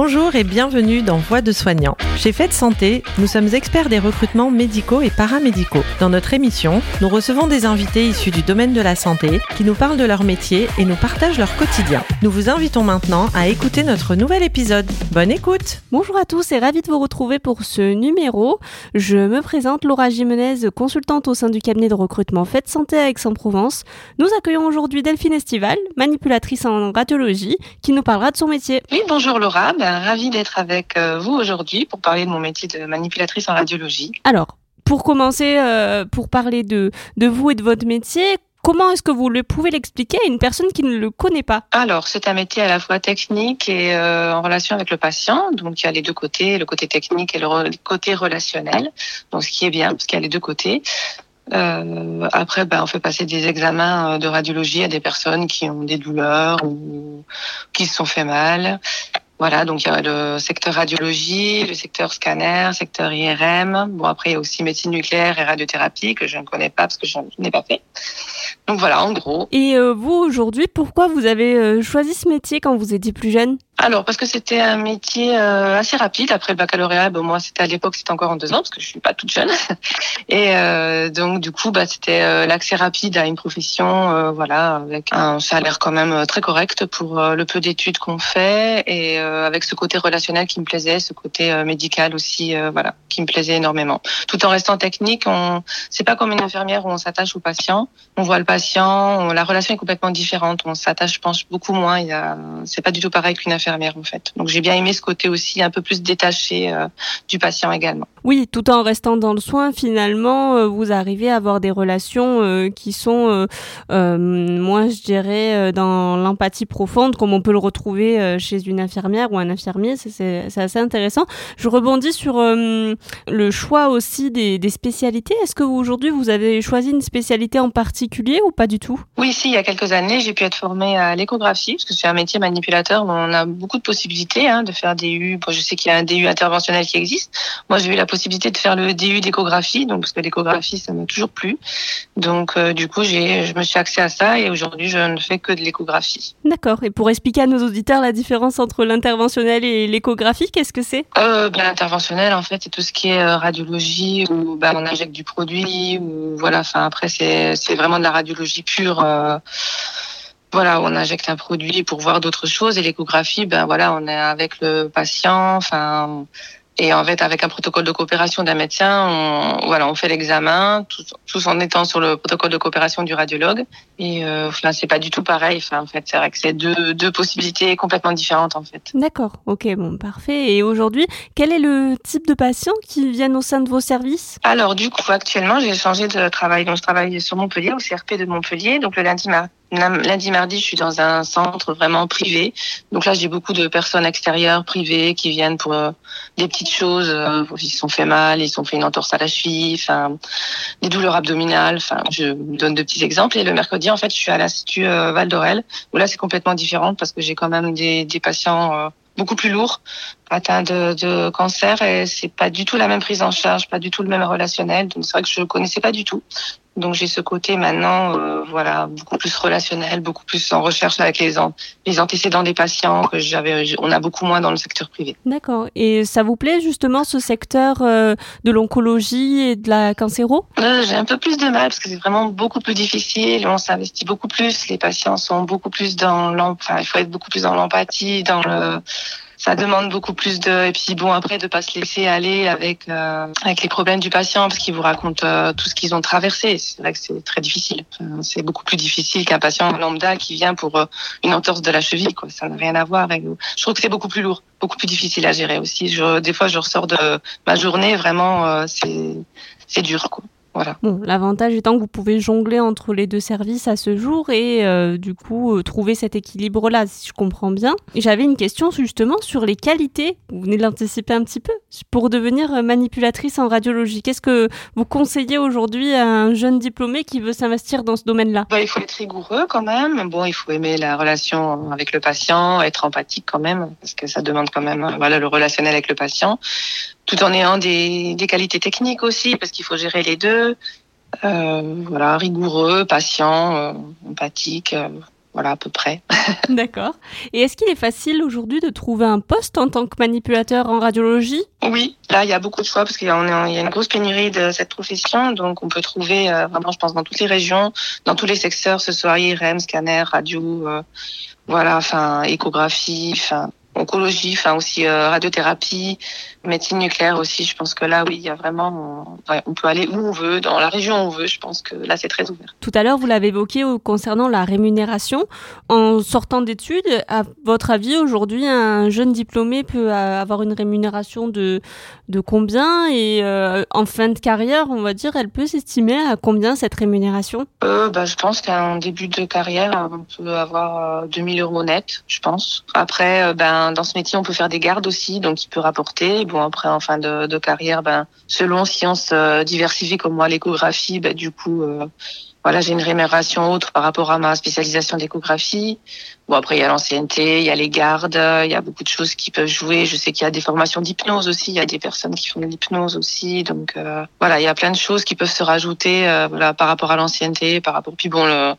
Bonjour et bienvenue dans Voix de soignants. Chez Fête Santé, nous sommes experts des recrutements médicaux et paramédicaux. Dans notre émission, nous recevons des invités issus du domaine de la santé qui nous parlent de leur métier et nous partagent leur quotidien. Nous vous invitons maintenant à écouter notre nouvel épisode. Bonne écoute Bonjour à tous et ravi de vous retrouver pour ce numéro. Je me présente Laura Jimenez, consultante au sein du cabinet de recrutement Fête Santé à Aix-en-Provence. Nous accueillons aujourd'hui Delphine Estival, manipulatrice en radiologie, qui nous parlera de son métier. Oui, bonjour Laura ben, ravie d'être avec euh, vous aujourd'hui pour parler de mon métier de manipulatrice en radiologie. Alors, pour commencer, euh, pour parler de, de vous et de votre métier, Comment est-ce que vous le pouvez l'expliquer à une personne qui ne le connaît pas? Alors, c'est un métier à la fois technique et euh, en relation avec le patient. Donc, il y a les deux côtés, le côté technique et le côté relationnel. Donc, ce qui est bien, parce qu'il y a les deux côtés. Euh, après, ben, on fait passer des examens de radiologie à des personnes qui ont des douleurs ou qui se sont fait mal. Voilà, donc il y a le secteur radiologie, le secteur scanner, secteur IRM. Bon, après, il y a aussi médecine nucléaire et radiothérapie que je ne connais pas parce que je n'ai pas fait. Donc voilà, en gros. Et euh, vous, aujourd'hui, pourquoi vous avez euh, choisi ce métier quand vous étiez plus jeune? Alors parce que c'était un métier euh, assez rapide après le baccalauréat. Bon, moi c'était à l'époque c'était encore en deux ans parce que je suis pas toute jeune. Et donc du coup bah c'était l'accès rapide à une profession voilà avec un salaire quand même très correct pour le peu d'études qu'on fait et avec ce côté relationnel qui me plaisait, ce côté médical aussi voilà qui me plaisait énormément. Tout en restant technique, on c'est pas comme une infirmière où on s'attache au patient, on voit le patient, la relation est complètement différente, on s'attache je pense beaucoup moins. Il y a c'est pas du tout pareil qu'une infirmière en fait. Donc j'ai bien aimé ce côté aussi un peu plus détaché euh, du patient également. Oui, tout en restant dans le soin, finalement, euh, vous arrivez à avoir des relations euh, qui sont moins, je dirais, dans l'empathie profonde, comme on peut le retrouver chez une infirmière ou un infirmier. C'est assez intéressant. Je rebondis sur le choix aussi des, des spécialités. Est-ce que aujourd'hui vous avez choisi une spécialité en particulier ou pas du tout? Oui, si, il y a quelques années, j'ai pu être formée à l'échographie, parce que c'est un métier manipulateur où on a beaucoup de possibilités hein, de faire des DU. Bon, je sais qu'il y a un DU interventionnel qui existe. Moi, j'ai eu la possibilité de faire le DU d'échographie, donc parce que l'échographie, ça m'a toujours plu. Donc, euh, du coup, j'ai, je me suis axée à ça et aujourd'hui, je ne fais que de l'échographie. D'accord. Et pour expliquer à nos auditeurs la différence entre l'interventionnel et l'échographie, qu'est-ce que c'est? Euh, ben, L'interventionnel, en fait, c'est tout ce qui est euh, radiologie où ben, on injecte du produit ou voilà. Enfin, après, c'est, c'est vraiment de la radiologie pure. Euh, voilà, on injecte un produit pour voir d'autres choses et l'échographie, ben voilà, on est avec le patient, enfin et en fait, avec un protocole de coopération d'un médecin, on, voilà, on fait l'examen, tous, en étant sur le protocole de coopération du radiologue. Et euh, enfin, c'est pas du tout pareil. Enfin, en fait, c'est vrai que c'est deux, deux possibilités complètement différentes, en fait. D'accord. Ok, bon, parfait. Et aujourd'hui, quel est le type de patients qui viennent au sein de vos services? Alors, du coup, actuellement, j'ai changé de travail. Donc, je travaille sur Montpellier, au CRP de Montpellier. Donc, le lundi, Lundi, mardi, je suis dans un centre vraiment privé. Donc là, j'ai beaucoup de personnes extérieures, privées, qui viennent pour euh, des petites choses. Euh, ils se sont fait mal, ils se sont fait une entorse à la cheville, enfin, des douleurs abdominales. Enfin, je donne de petits exemples. Et le mercredi, en fait, je suis à l'Institut euh, Val d'Orel, où là, c'est complètement différent parce que j'ai quand même des, patients euh, beaucoup plus lourds, atteints de, de cancer, et c'est pas du tout la même prise en charge, pas du tout le même relationnel. Donc c'est vrai que je connaissais pas du tout. Donc j'ai ce côté maintenant, euh, voilà, beaucoup plus relationnel, beaucoup plus en recherche avec les, les antécédents des patients que j'avais, on a beaucoup moins dans le secteur privé. D'accord. Et ça vous plaît justement ce secteur euh, de l'oncologie et de la cancéro? Euh, J'ai un peu plus de mal parce que c'est vraiment beaucoup plus difficile. On s'investit beaucoup plus. Les patients sont beaucoup plus dans enfin, il faut être beaucoup plus dans l'empathie, dans le ça demande beaucoup plus de et puis bon après de pas se laisser aller avec euh, avec les problèmes du patient parce qu'ils vous racontent euh, tout ce qu'ils ont traversé. C'est vrai que c'est très difficile. C'est beaucoup plus difficile qu'un patient lambda qui vient pour euh, une entorse de la cheville quoi. Ça n'a rien à voir avec je trouve que c'est beaucoup plus lourd beaucoup plus difficile à gérer aussi. Je, des fois je ressors de ma journée vraiment c'est c'est dur quoi Bon, l'avantage étant que vous pouvez jongler entre les deux services à ce jour et euh, du coup euh, trouver cet équilibre-là, si je comprends bien. J'avais une question justement sur les qualités, vous venez de l'anticiper un petit peu, pour devenir manipulatrice en radiologie. Qu'est-ce que vous conseillez aujourd'hui à un jeune diplômé qui veut s'investir dans ce domaine-là? Bah, Il faut être rigoureux quand même. Bon, il faut aimer la relation avec le patient, être empathique quand même, parce que ça demande quand même voilà, le relationnel avec le patient tout en ayant des, des qualités techniques aussi, parce qu'il faut gérer les deux. Euh, voilà, rigoureux, patient, euh, empathique. Euh, voilà à peu près. D'accord. Et est-ce qu'il est facile aujourd'hui de trouver un poste en tant que manipulateur en radiologie? Oui, là il y a beaucoup de choix parce qu'il y, a une grosse pénurie de cette profession, donc on peut trouver euh, vraiment, je pense, dans toutes les régions, dans tous les secteurs, ce soit IRM, scanner, radio, euh, voilà, enfin échographie, enfin oncologie, enfin aussi euh, radiothérapie, médecine nucléaire aussi. Je pense que là, oui, il y a vraiment, on, peut aller où on veut, dans la région où on veut. Je pense que là, c'est très ouvert. Tout à l'heure, vous l'avez évoqué concernant la rémunération. En sortant d'études, à votre avis, aujourd'hui, un jeune diplômé peut avoir une rémunération de de combien? Et euh, en fin de carrière, on va dire, elle peut s'estimer à combien cette rémunération? Euh, bah, je pense qu'à un début de carrière, on peut avoir 2000 euros net, je pense. Après, ben dans ce métier, on peut faire des gardes aussi, donc il peut rapporter. Bon, après, en fin de, de carrière, ben, selon si on se diversifie comme moi l'échographie, ben, du coup, euh, voilà, j'ai une rémunération autre par rapport à ma spécialisation d'échographie. Bon, après, il y a l'ancienneté, il y a les gardes, il y a beaucoup de choses qui peuvent jouer. Je sais qu'il y a des formations d'hypnose aussi, il y a des personnes qui font de l'hypnose aussi. Donc, euh, voilà, il y a plein de choses qui peuvent se rajouter euh, voilà, par rapport à l'ancienneté, par rapport... Puis bon, le,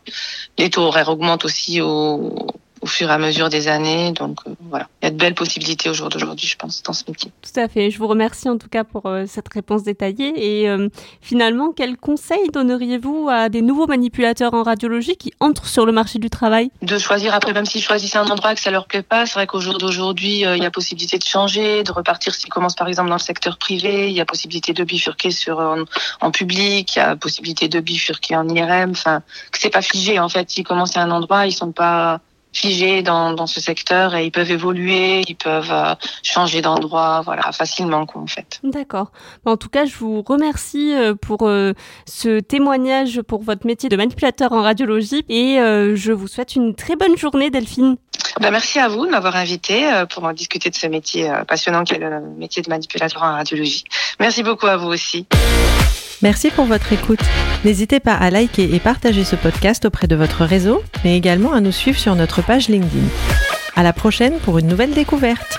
les taux horaires augmentent aussi au, au fur et à mesure des années. Donc euh, voilà, il y a de belles possibilités au jour d'aujourd'hui, je pense, dans ce métier. Tout à fait. Je vous remercie en tout cas pour euh, cette réponse détaillée. Et euh, finalement, quels conseils donneriez-vous à des nouveaux manipulateurs en radiologie qui entrent sur le marché du travail? De choisir après, même s'ils choisissent un endroit que ça leur plaît pas, c'est vrai qu'au jour d'aujourd'hui, il y a possibilité de changer, de repartir s'ils commencent par exemple dans le secteur privé. Il y a possibilité de bifurquer sur en, public, il y a possibilité de bifurquer en IRM. Enfin, que c'est pas figé en fait. S'ils commencent à un endroit, ils sont pas figés dans, dans ce secteur et ils peuvent évoluer, ils peuvent euh, changer d'endroit, voilà, facilement quoi en fait. D'accord. En tout cas, je vous remercie euh, pour euh, ce témoignage pour votre métier de manipulateur en radiologie et je vous souhaite une très bonne journée Delphine. Ben, merci à vous de m'avoir invité pour en discuter de ce métier passionnant qu'est le métier de manipulateur en radiologie. Merci beaucoup à vous aussi. Merci pour votre écoute. N'hésitez pas à liker et partager ce podcast auprès de votre réseau, mais également à nous suivre sur notre page LinkedIn. À la prochaine pour une nouvelle découverte.